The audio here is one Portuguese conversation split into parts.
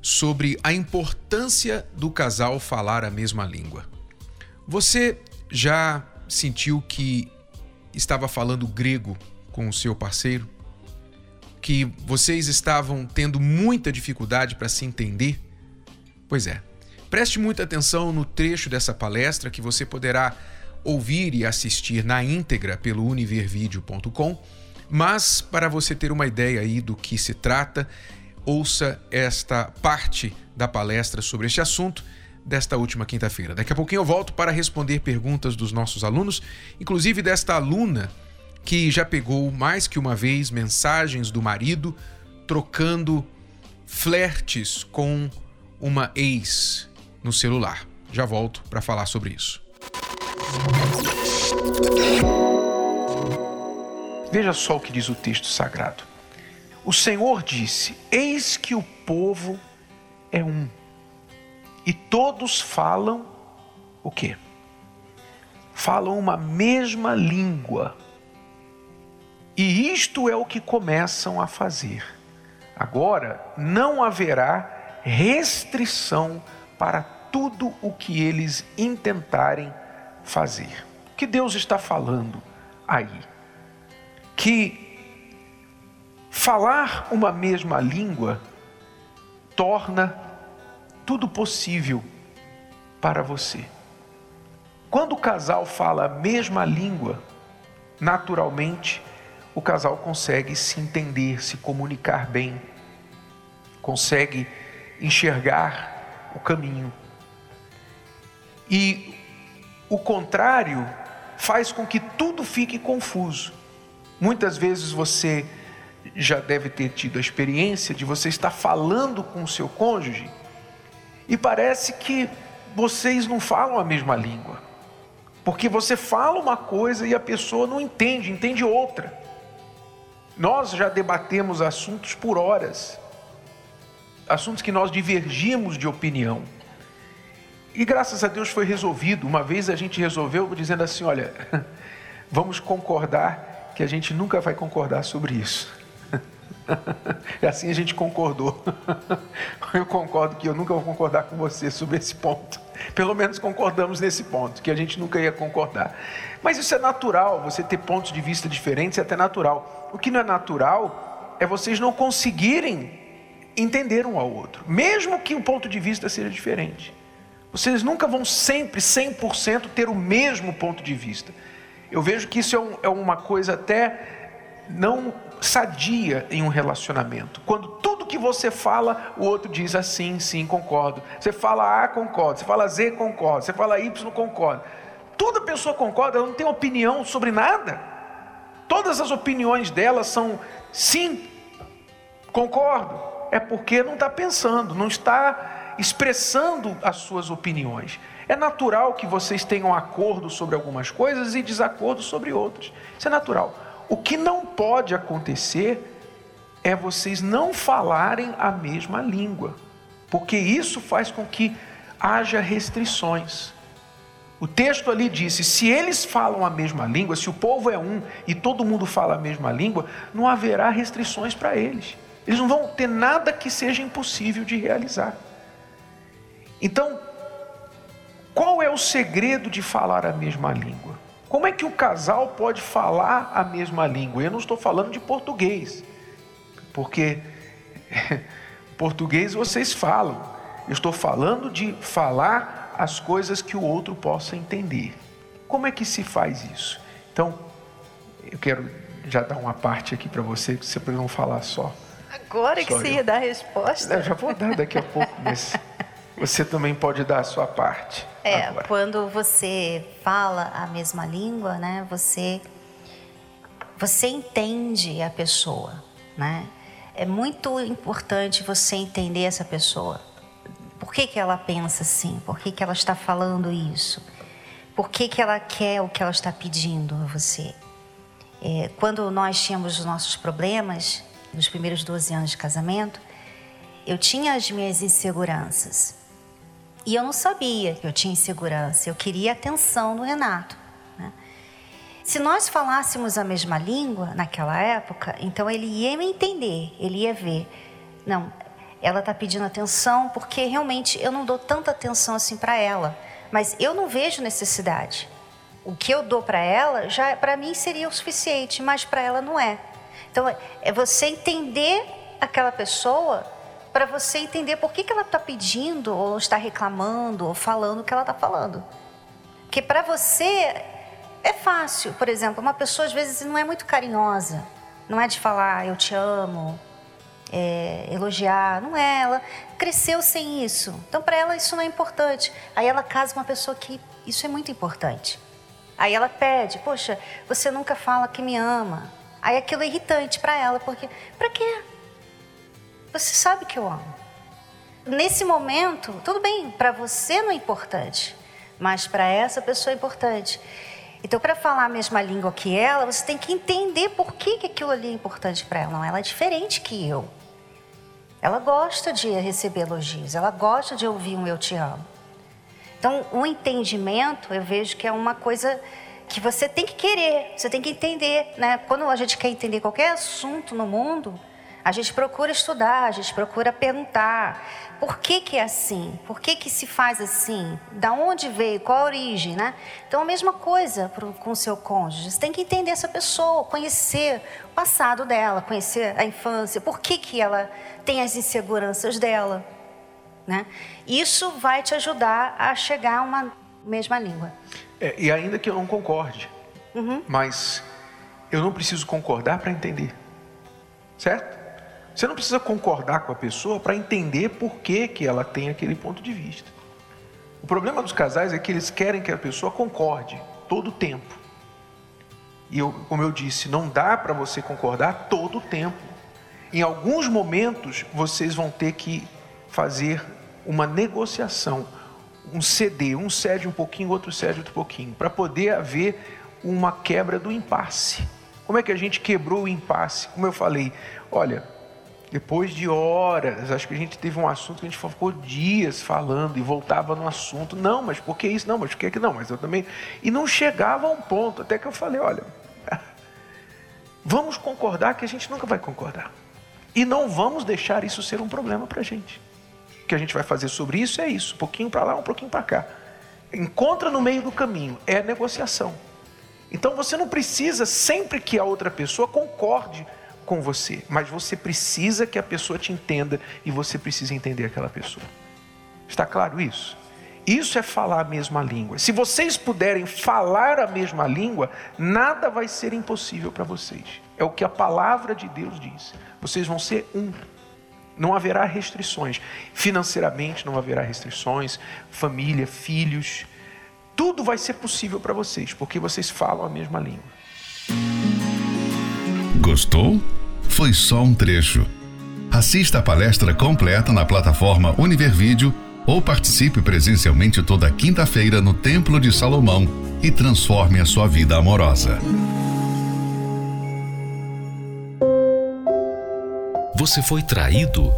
sobre a importância do casal falar a mesma língua. Você já sentiu que estava falando grego com o seu parceiro? Que vocês estavam tendo muita dificuldade para se entender? Pois é. Preste muita atenção no trecho dessa palestra que você poderá ouvir e assistir na íntegra pelo univervideo.com, mas para você ter uma ideia aí do que se trata, ouça esta parte da palestra sobre este assunto desta última quinta-feira. Daqui a pouquinho eu volto para responder perguntas dos nossos alunos, inclusive desta aluna que já pegou mais que uma vez mensagens do marido trocando flertes com uma ex no celular. Já volto para falar sobre isso. Veja só o que diz o texto sagrado. O Senhor disse: Eis que o povo é um, e todos falam o quê? Falam uma mesma língua. E isto é o que começam a fazer. Agora não haverá restrição para tudo o que eles intentarem fazer. O que Deus está falando aí? Que falar uma mesma língua torna tudo possível para você. Quando o casal fala a mesma língua, naturalmente o casal consegue se entender, se comunicar bem, consegue enxergar o caminho. E o contrário faz com que tudo fique confuso. Muitas vezes você já deve ter tido a experiência de você estar falando com o seu cônjuge e parece que vocês não falam a mesma língua. Porque você fala uma coisa e a pessoa não entende, entende outra. Nós já debatemos assuntos por horas assuntos que nós divergimos de opinião. E graças a Deus foi resolvido. Uma vez a gente resolveu dizendo assim: olha, vamos concordar que a gente nunca vai concordar sobre isso. E assim a gente concordou. Eu concordo que eu nunca vou concordar com você sobre esse ponto. Pelo menos concordamos nesse ponto, que a gente nunca ia concordar. Mas isso é natural, você ter pontos de vista diferentes é até natural. O que não é natural é vocês não conseguirem entender um ao outro, mesmo que o ponto de vista seja diferente. Vocês nunca vão sempre, 100%, ter o mesmo ponto de vista. Eu vejo que isso é, um, é uma coisa até não sadia em um relacionamento. Quando tudo que você fala, o outro diz assim, sim, concordo. Você fala A, concordo. Você fala Z, concordo. Você fala Y, concordo. Toda pessoa concorda, ela não tem opinião sobre nada. Todas as opiniões dela são sim, concordo é porque não está pensando, não está expressando as suas opiniões. É natural que vocês tenham acordo sobre algumas coisas e desacordo sobre outras. Isso é natural. O que não pode acontecer é vocês não falarem a mesma língua, porque isso faz com que haja restrições. O texto ali disse: se eles falam a mesma língua, se o povo é um e todo mundo fala a mesma língua, não haverá restrições para eles. Eles não vão ter nada que seja impossível de realizar. Então, qual é o segredo de falar a mesma língua? Como é que o casal pode falar a mesma língua? Eu não estou falando de português, porque português vocês falam. Eu estou falando de falar as coisas que o outro possa entender. Como é que se faz isso? Então, eu quero já dar uma parte aqui para você, que você não falar só. Agora que você ia dar a resposta? Eu já vou dar daqui a pouco, mas você também pode dar a sua parte. É, agora. quando você fala a mesma língua, né, você, você entende a pessoa, né? É muito importante você entender essa pessoa. Por que, que ela pensa assim? Por que, que ela está falando isso? Por que, que ela quer o que ela está pedindo a você? É, quando nós tínhamos os nossos problemas, nos primeiros 12 anos de casamento, eu tinha as minhas inseguranças. E eu não sabia que eu tinha insegurança, eu queria atenção do Renato. Né? Se nós falássemos a mesma língua naquela época, então ele ia me entender, ele ia ver. Não, ela está pedindo atenção porque realmente eu não dou tanta atenção assim para ela, mas eu não vejo necessidade. O que eu dou para ela já para mim seria o suficiente, mas para ela não é. Então é você entender aquela pessoa para você entender por que, que ela está pedindo ou está reclamando ou falando o que ela está falando. Porque para você é fácil, por exemplo, uma pessoa às vezes não é muito carinhosa, não é de falar eu te amo, é, elogiar, não é. Ela cresceu sem isso. Então, para ela, isso não é importante. Aí ela casa uma pessoa que isso é muito importante. Aí ela pede: Poxa, você nunca fala que me ama. Aí aquilo é irritante para ela, porque para quê? Você sabe que eu amo. Nesse momento, tudo bem, para você não é importante, mas para essa pessoa é importante. Então, para falar a mesma língua que ela, você tem que entender por que, que aquilo ali é importante para ela. Não, ela é diferente que eu. Ela gosta de receber elogios, ela gosta de ouvir um eu te amo. Então, o entendimento, eu vejo que é uma coisa que você tem que querer, você tem que entender, né? Quando a gente quer entender qualquer assunto no mundo, a gente procura estudar, a gente procura perguntar por que, que é assim, por que, que se faz assim, da onde veio, qual a origem, né? Então a mesma coisa pro, com o seu cônjuge. Você tem que entender essa pessoa, conhecer o passado dela, conhecer a infância, por que, que ela tem as inseguranças dela. Né? Isso vai te ajudar a chegar a uma mesma língua. É, e ainda que eu não concorde, uhum. mas eu não preciso concordar para entender, certo? Você não precisa concordar com a pessoa para entender por que, que ela tem aquele ponto de vista. O problema dos casais é que eles querem que a pessoa concorde todo o tempo. E eu, como eu disse, não dá para você concordar todo o tempo. Em alguns momentos vocês vão ter que fazer uma negociação, um ceder, um cede um pouquinho, outro cede outro pouquinho, para poder haver uma quebra do impasse. Como é que a gente quebrou o impasse? Como eu falei, olha, depois de horas, acho que a gente teve um assunto que a gente ficou dias falando e voltava no assunto. Não, mas por que isso? Não, mas por que não? Mas eu também. E não chegava a um ponto, até que eu falei: olha, vamos concordar que a gente nunca vai concordar. E não vamos deixar isso ser um problema para a gente. O que a gente vai fazer sobre isso é isso: um pouquinho para lá, um pouquinho para cá. Encontra no meio do caminho, é negociação. Então você não precisa, sempre que a outra pessoa concorde com você, mas você precisa que a pessoa te entenda e você precisa entender aquela pessoa. Está claro isso? Isso é falar a mesma língua. Se vocês puderem falar a mesma língua, nada vai ser impossível para vocês. É o que a palavra de Deus diz. Vocês vão ser um. Não haverá restrições. Financeiramente não haverá restrições. Família, filhos. Tudo vai ser possível para vocês, porque vocês falam a mesma língua. Gostou? Foi só um trecho. Assista a palestra completa na plataforma Univervídeo ou participe presencialmente toda quinta-feira no Templo de Salomão e transforme a sua vida amorosa. Você foi traído?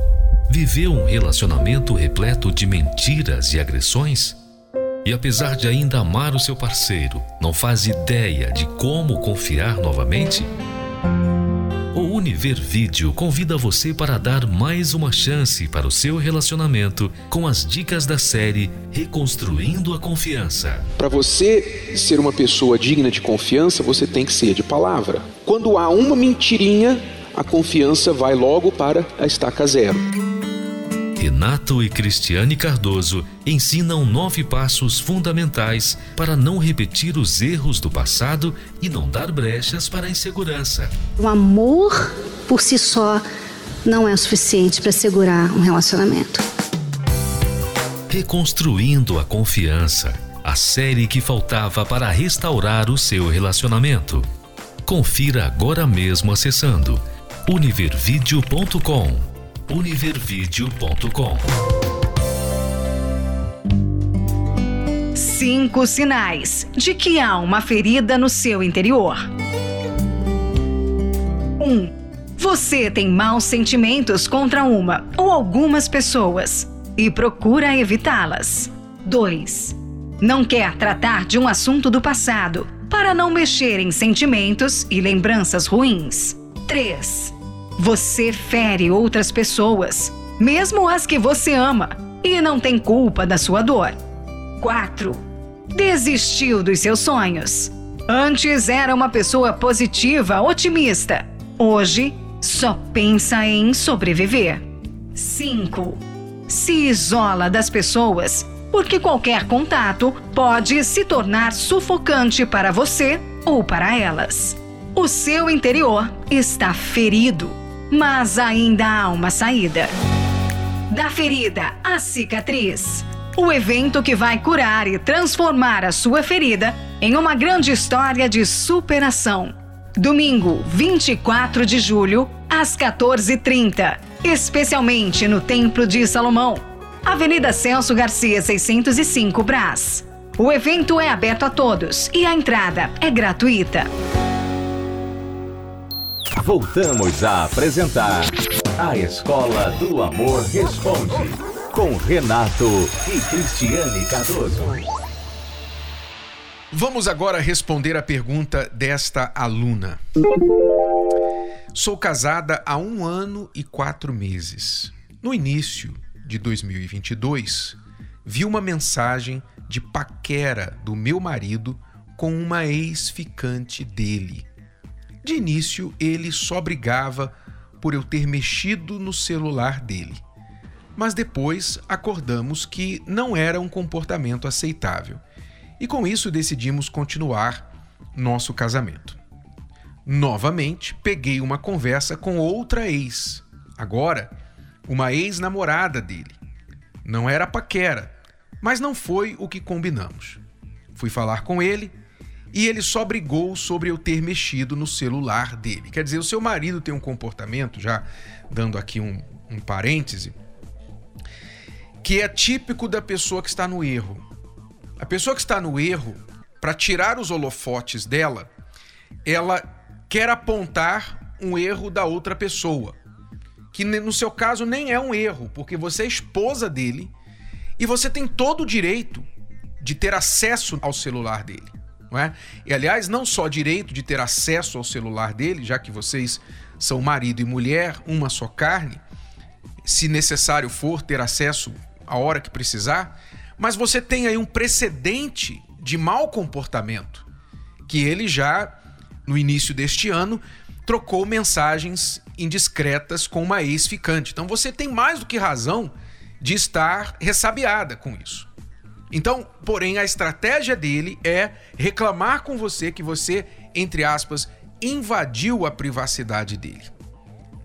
Viveu um relacionamento repleto de mentiras e agressões? E apesar de ainda amar o seu parceiro, não faz ideia de como confiar novamente? O Univer Vídeo convida você para dar mais uma chance para o seu relacionamento com as dicas da série Reconstruindo a Confiança. Para você ser uma pessoa digna de confiança, você tem que ser de palavra. Quando há uma mentirinha, a confiança vai logo para a estaca zero. Renato e Cristiane Cardoso ensinam nove passos fundamentais para não repetir os erros do passado e não dar brechas para a insegurança. O amor por si só não é o suficiente para segurar um relacionamento. Reconstruindo a confiança a série que faltava para restaurar o seu relacionamento. Confira agora mesmo acessando univervideo.com univervideo.com Cinco sinais de que há uma ferida no seu interior. 1. Um, você tem maus sentimentos contra uma ou algumas pessoas e procura evitá-las. 2. Não quer tratar de um assunto do passado para não mexer em sentimentos e lembranças ruins. 3. Você fere outras pessoas, mesmo as que você ama, e não tem culpa da sua dor. 4. Desistiu dos seus sonhos. Antes era uma pessoa positiva, otimista. Hoje só pensa em sobreviver. 5. Se isola das pessoas porque qualquer contato pode se tornar sufocante para você ou para elas. O seu interior está ferido, mas ainda há uma saída. Da ferida à cicatriz. O evento que vai curar e transformar a sua ferida em uma grande história de superação Domingo, 24 de julho, às 14h30, especialmente no Templo de Salomão, Avenida Celso Garcia, 605 Brás. O evento é aberto a todos e a entrada é gratuita. Voltamos a apresentar A Escola do Amor Responde, com Renato e Cristiane Cardoso. Vamos agora responder a pergunta desta aluna. Sou casada há um ano e quatro meses. No início de 2022, vi uma mensagem de paquera do meu marido com uma ex-ficante dele. De início, ele só brigava por eu ter mexido no celular dele. Mas depois acordamos que não era um comportamento aceitável e com isso decidimos continuar nosso casamento. Novamente, peguei uma conversa com outra ex, agora uma ex-namorada dele. Não era paquera, mas não foi o que combinamos. Fui falar com ele e ele só brigou sobre eu ter mexido no celular dele. Quer dizer, o seu marido tem um comportamento, já dando aqui um, um parêntese, que é típico da pessoa que está no erro. A pessoa que está no erro, para tirar os holofotes dela, ela quer apontar um erro da outra pessoa. Que no seu caso nem é um erro, porque você é esposa dele e você tem todo o direito de ter acesso ao celular dele. Não é? E aliás, não só direito de ter acesso ao celular dele, já que vocês são marido e mulher, uma só carne, se necessário for ter acesso a hora que precisar, mas você tem aí um precedente de mau comportamento, que ele já, no início deste ano, trocou mensagens indiscretas com uma ex-ficante. Então você tem mais do que razão de estar ressabiada com isso. Então, porém, a estratégia dele é reclamar com você que você, entre aspas, invadiu a privacidade dele,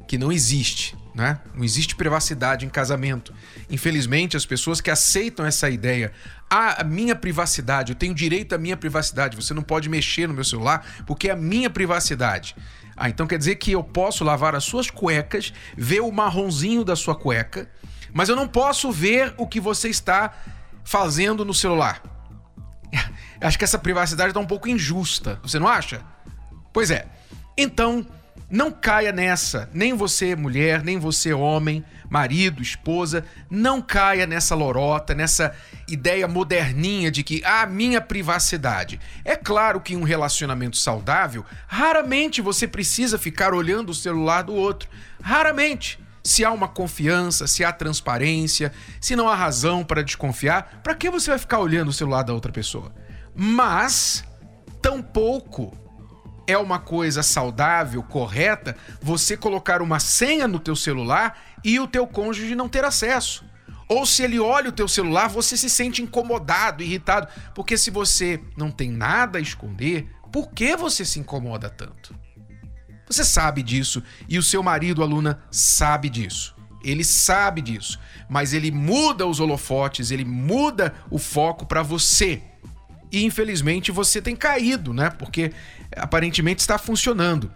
que não existe né? Não existe privacidade em casamento. Infelizmente, as pessoas que aceitam essa ideia, ah, a minha privacidade, eu tenho direito à minha privacidade, você não pode mexer no meu celular porque é a minha privacidade. Ah, então quer dizer que eu posso lavar as suas cuecas, ver o marronzinho da sua cueca, mas eu não posso ver o que você está fazendo no celular. Acho que essa privacidade está um pouco injusta, você não acha? Pois é. Então, não caia nessa, nem você mulher, nem você homem, marido, esposa, não caia nessa lorota, nessa ideia moderninha de que a ah, minha privacidade. É claro que em um relacionamento saudável, raramente você precisa ficar olhando o celular do outro. Raramente. Se há uma confiança, se há transparência, se não há razão para desconfiar, para que você vai ficar olhando o celular da outra pessoa? Mas tampouco é uma coisa saudável, correta, você colocar uma senha no teu celular e o teu cônjuge não ter acesso. Ou se ele olha o teu celular, você se sente incomodado, irritado, porque se você não tem nada a esconder, por que você se incomoda tanto? Você sabe disso e o seu marido, aluna, sabe disso. Ele sabe disso, mas ele muda os holofotes, ele muda o foco para você. E infelizmente você tem caído, né? Porque aparentemente está funcionando.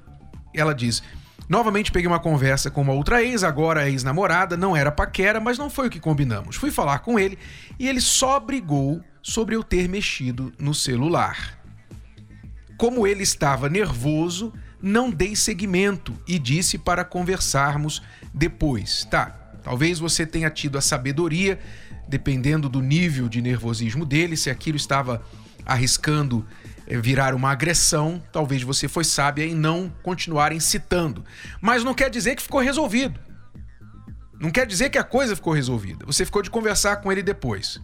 Ela diz: Novamente peguei uma conversa com uma outra ex, agora ex-namorada, não era paquera, mas não foi o que combinamos. Fui falar com ele e ele só brigou sobre eu ter mexido no celular. Como ele estava nervoso, não dei seguimento e disse para conversarmos depois. Tá, talvez você tenha tido a sabedoria, dependendo do nível de nervosismo dele, se aquilo estava arriscando eh, virar uma agressão, talvez você foi sábia em não continuar incitando. Mas não quer dizer que ficou resolvido. Não quer dizer que a coisa ficou resolvida. Você ficou de conversar com ele depois.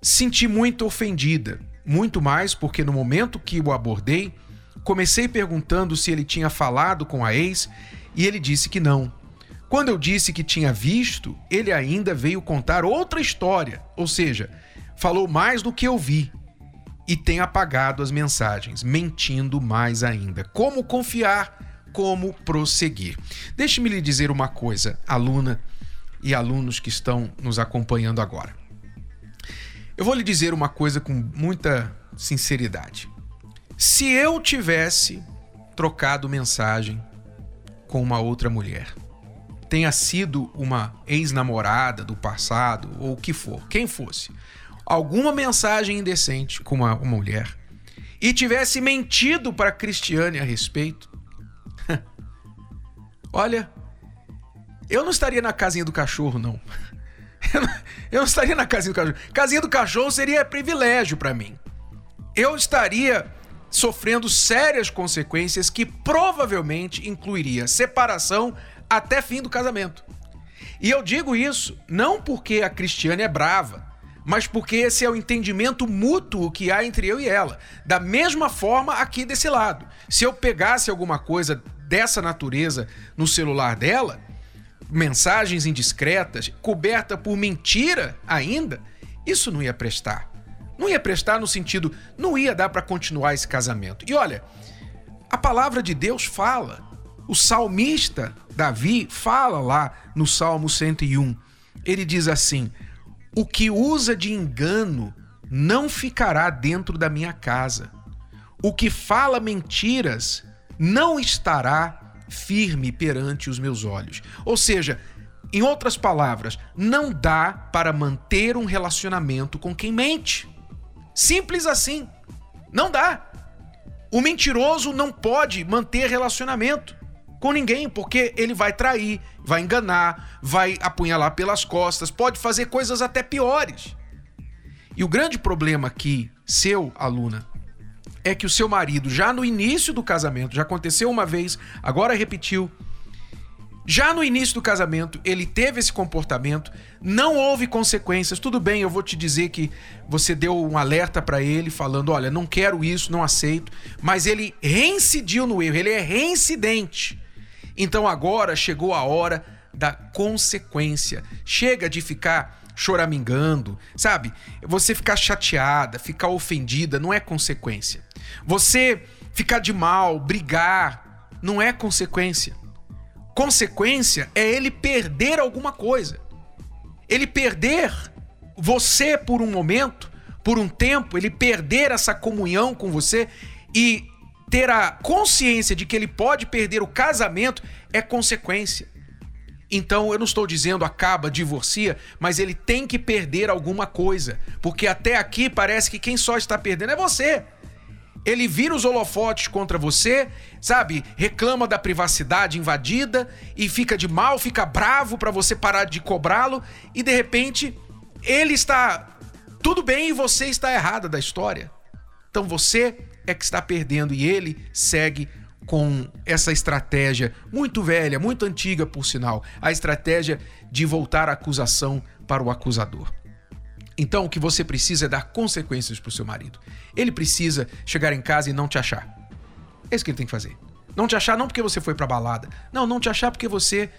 Senti muito ofendida, muito mais porque no momento que o abordei, comecei perguntando se ele tinha falado com a ex e ele disse que não. Quando eu disse que tinha visto, ele ainda veio contar outra história, ou seja, falou mais do que eu vi e tem apagado as mensagens, mentindo mais ainda. Como confiar? Como prosseguir? Deixe-me lhe dizer uma coisa, aluna e alunos que estão nos acompanhando agora. Eu vou lhe dizer uma coisa com muita sinceridade. Se eu tivesse trocado mensagem com uma outra mulher, tenha sido uma ex-namorada do passado ou o que for, quem fosse, alguma mensagem indecente com uma, uma mulher e tivesse mentido para Cristiane a respeito, olha, eu não estaria na casinha do cachorro, não. Eu não estaria na casinha do cachorro. Casinha do cachorro seria privilégio para mim. Eu estaria sofrendo sérias consequências que provavelmente incluiria separação até fim do casamento. E eu digo isso não porque a Cristiane é brava, mas porque esse é o entendimento mútuo que há entre eu e ela. Da mesma forma aqui desse lado. Se eu pegasse alguma coisa dessa natureza no celular dela, mensagens indiscretas, coberta por mentira ainda, isso não ia prestar. Não ia prestar no sentido, não ia dar para continuar esse casamento. E olha, a palavra de Deus fala. O salmista Davi fala lá no Salmo 101. Ele diz assim: o que usa de engano não ficará dentro da minha casa. O que fala mentiras não estará firme perante os meus olhos. Ou seja, em outras palavras, não dá para manter um relacionamento com quem mente. Simples assim. Não dá. O mentiroso não pode manter relacionamento com ninguém, porque ele vai trair, vai enganar, vai apunhalar pelas costas, pode fazer coisas até piores. E o grande problema aqui, seu aluna, é que o seu marido, já no início do casamento, já aconteceu uma vez, agora repetiu, já no início do casamento, ele teve esse comportamento, não houve consequências. Tudo bem, eu vou te dizer que você deu um alerta para ele falando: "Olha, não quero isso, não aceito", mas ele reincidiu no erro, ele é reincidente. Então agora chegou a hora da consequência. Chega de ficar choramingando, sabe? Você ficar chateada, ficar ofendida, não é consequência. Você ficar de mal, brigar, não é consequência. Consequência é ele perder alguma coisa. Ele perder você por um momento, por um tempo, ele perder essa comunhão com você e ter a consciência de que ele pode perder o casamento é consequência. Então eu não estou dizendo acaba, divorcia, mas ele tem que perder alguma coisa, porque até aqui parece que quem só está perdendo é você. Ele vira os holofotes contra você, sabe? Reclama da privacidade invadida e fica de mal, fica bravo para você parar de cobrá-lo e de repente ele está tudo bem e você está errada da história. Então você é que está perdendo e ele segue com essa estratégia muito velha, muito antiga por sinal, a estratégia de voltar a acusação para o acusador. Então o que você precisa é dar consequências para o seu marido. Ele precisa chegar em casa e não te achar. É isso que ele tem que fazer. Não te achar não porque você foi para balada. Não, não te achar porque você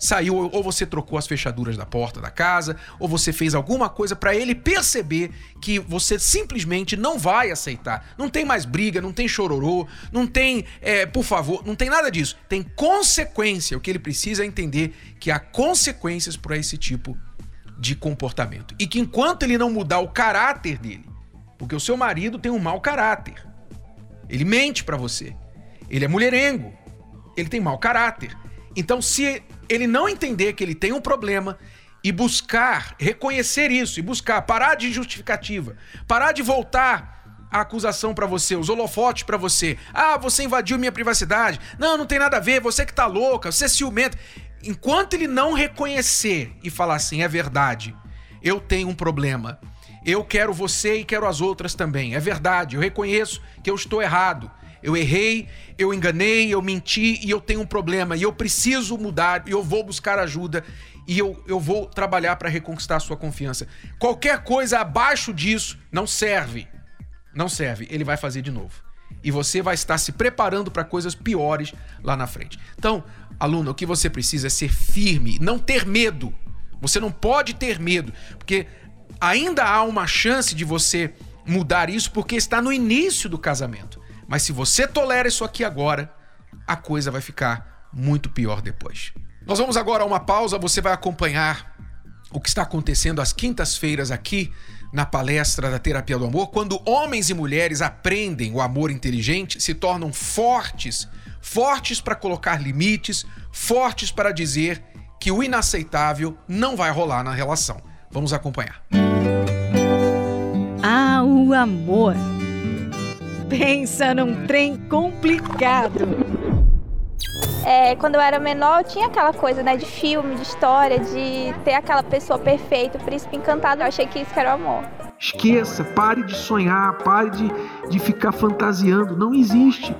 saiu ou você trocou as fechaduras da porta da casa, ou você fez alguma coisa para ele perceber que você simplesmente não vai aceitar. Não tem mais briga, não tem chororô, não tem, é, por favor, não tem nada disso. Tem consequência. O que ele precisa é entender que há consequências para esse tipo de comportamento. E que enquanto ele não mudar o caráter dele, porque o seu marido tem um mau caráter, ele mente para você, ele é mulherengo, ele tem mau caráter. Então, se ele não entender que ele tem um problema e buscar reconhecer isso e buscar parar de justificativa, parar de voltar a acusação para você, os holofotes para você. Ah, você invadiu minha privacidade. Não, não tem nada a ver, você que tá louca, você é ciumenta. Enquanto ele não reconhecer e falar assim, é verdade, eu tenho um problema. Eu quero você e quero as outras também. É verdade, eu reconheço que eu estou errado. Eu errei, eu enganei, eu menti e eu tenho um problema e eu preciso mudar e eu vou buscar ajuda e eu, eu vou trabalhar para reconquistar a sua confiança. Qualquer coisa abaixo disso não serve. Não serve. Ele vai fazer de novo. E você vai estar se preparando para coisas piores lá na frente. Então, aluno, o que você precisa é ser firme, não ter medo. Você não pode ter medo, porque ainda há uma chance de você mudar isso porque está no início do casamento. Mas se você tolera isso aqui agora, a coisa vai ficar muito pior depois. Nós vamos agora a uma pausa, você vai acompanhar o que está acontecendo às quintas-feiras aqui na palestra da Terapia do Amor, quando homens e mulheres aprendem o amor inteligente, se tornam fortes, fortes para colocar limites, fortes para dizer que o inaceitável não vai rolar na relação. Vamos acompanhar. Ah, o amor. Pensa num trem complicado. É, quando eu era menor, eu tinha aquela coisa, né, de filme, de história, de ter aquela pessoa perfeita, o príncipe encantado. Eu achei que isso era o amor. Esqueça, pare de sonhar, pare de, de ficar fantasiando. Não existe.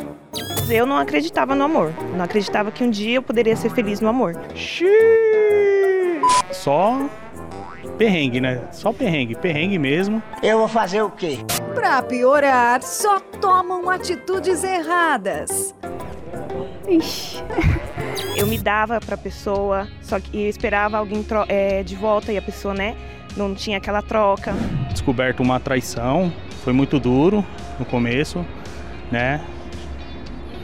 Eu não acreditava no amor. Não acreditava que um dia eu poderia ser feliz no amor. Xiii. Só perrengue, né? Só perrengue, perrengue mesmo. Eu vou fazer o quê? Pra piorar, só tomam atitudes erradas. Ixi. Eu me dava pra pessoa, só que eu esperava alguém é, de volta e a pessoa, né, não tinha aquela troca. Descoberto uma traição, foi muito duro no começo, né?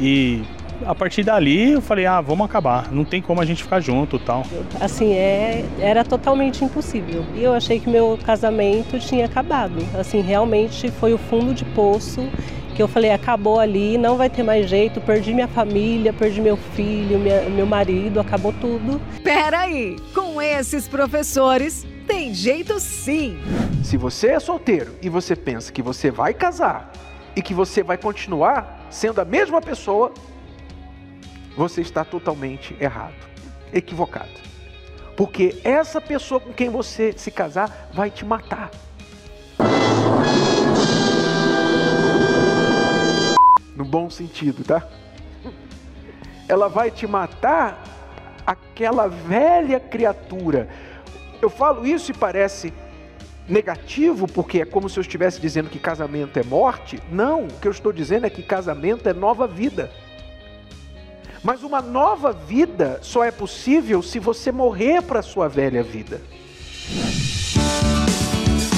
E a partir dali eu falei, ah, vamos acabar, não tem como a gente ficar junto tal. Assim, é, era totalmente impossível. E eu achei que meu casamento tinha acabado. Assim, realmente foi o fundo de poço que eu falei, acabou ali, não vai ter mais jeito, perdi minha família, perdi meu filho, minha, meu marido, acabou tudo. Peraí, com esses professores tem jeito sim. Se você é solteiro e você pensa que você vai casar e que você vai continuar sendo a mesma pessoa, você está totalmente errado, equivocado. Porque essa pessoa com quem você se casar vai te matar. No bom sentido, tá? Ela vai te matar aquela velha criatura. Eu falo isso e parece negativo, porque é como se eu estivesse dizendo que casamento é morte. Não, o que eu estou dizendo é que casamento é nova vida. Mas uma nova vida só é possível se você morrer para a sua velha vida.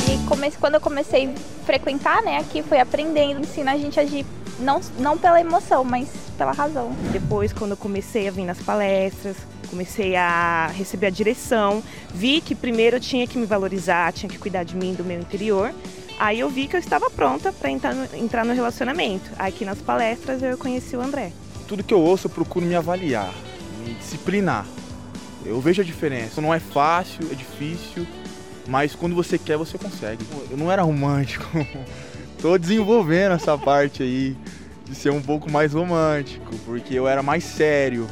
E quando eu comecei a frequentar, né, aqui foi aprendendo, ensina a gente a agir não, não pela emoção, mas pela razão. Depois, quando eu comecei a vir nas palestras, comecei a receber a direção, vi que primeiro eu tinha que me valorizar, tinha que cuidar de mim, do meu interior. Aí eu vi que eu estava pronta para entrar, no, entrar no relacionamento. Aqui nas palestras eu conheci o André. Tudo que eu ouço eu procuro me avaliar, me disciplinar. Eu vejo a diferença. Não é fácil, é difícil, mas quando você quer, você consegue. Eu não era romântico. tô desenvolvendo essa parte aí de ser um pouco mais romântico, porque eu era mais sério.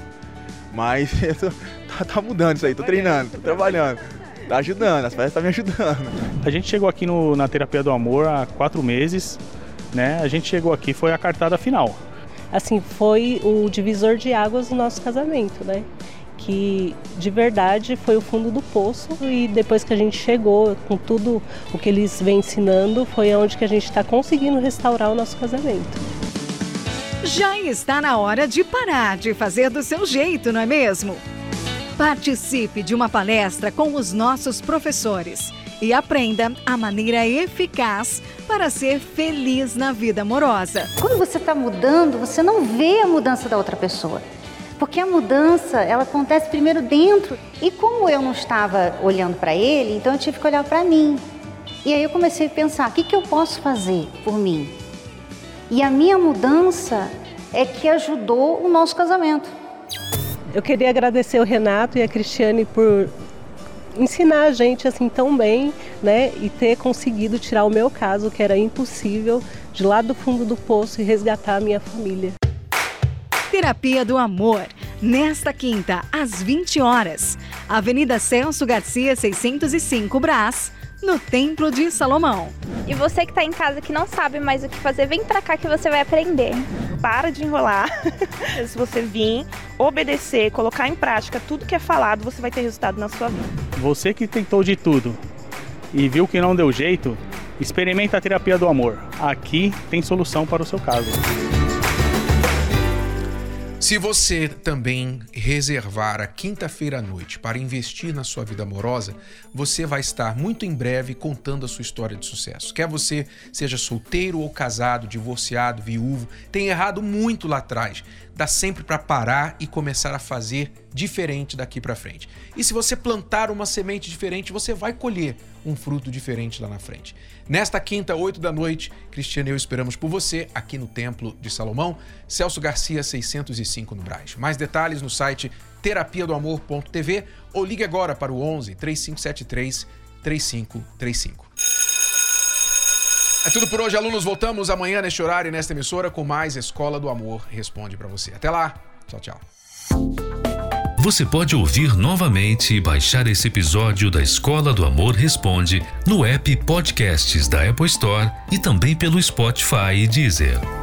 Mas tô, tá, tá, mudando isso aí, tô treinando, tô trabalhando. Tá ajudando, as peças tá me ajudando. A gente chegou aqui no, na terapia do amor há quatro meses, né? A gente chegou aqui, foi a cartada final. Assim, foi o divisor de águas do nosso casamento, né? Que de verdade foi o fundo do poço e depois que a gente chegou com tudo o que eles vêm ensinando, foi onde que a gente está conseguindo restaurar o nosso casamento. Já está na hora de parar de fazer do seu jeito, não é mesmo? Participe de uma palestra com os nossos professores e aprenda a maneira eficaz para ser feliz na vida amorosa. Quando você está mudando, você não vê a mudança da outra pessoa. Porque a mudança, ela acontece primeiro dentro. E como eu não estava olhando para ele, então eu tive que olhar para mim. E aí eu comecei a pensar, o que, que eu posso fazer por mim? E a minha mudança é que ajudou o nosso casamento. Eu queria agradecer o Renato e a Cristiane por ensinar a gente assim tão bem, né, e ter conseguido tirar o meu caso, que era impossível, de lá do fundo do poço e resgatar a minha família. Terapia do Amor, nesta quinta, às 20 horas, Avenida Celso Garcia, 605 Brás, no Templo de Salomão. E você que está em casa que não sabe mais o que fazer, vem para cá que você vai aprender. Para de enrolar. Se você vir, obedecer, colocar em prática tudo que é falado, você vai ter resultado na sua vida. Você que tentou de tudo e viu que não deu jeito, experimenta a terapia do amor. Aqui tem solução para o seu caso. Se você também reservar a quinta-feira à noite para investir na sua vida amorosa, você vai estar muito em breve contando a sua história de sucesso. Quer você seja solteiro ou casado, divorciado, viúvo, tem errado muito lá atrás. Dá sempre para parar e começar a fazer diferente daqui para frente. E se você plantar uma semente diferente, você vai colher um fruto diferente lá na frente. Nesta quinta, 8 da noite, Cristiano e eu esperamos por você aqui no Templo de Salomão, Celso Garcia 605 no Braz. Mais detalhes no site terapia do amor.tv ou ligue agora para o 11 3573 3535. É tudo por hoje, alunos. Voltamos amanhã neste horário e nesta emissora com mais Escola do Amor Responde para você. Até lá. Tchau, tchau. Você pode ouvir novamente e baixar esse episódio da Escola do Amor Responde no app Podcasts da Apple Store e também pelo Spotify e Deezer.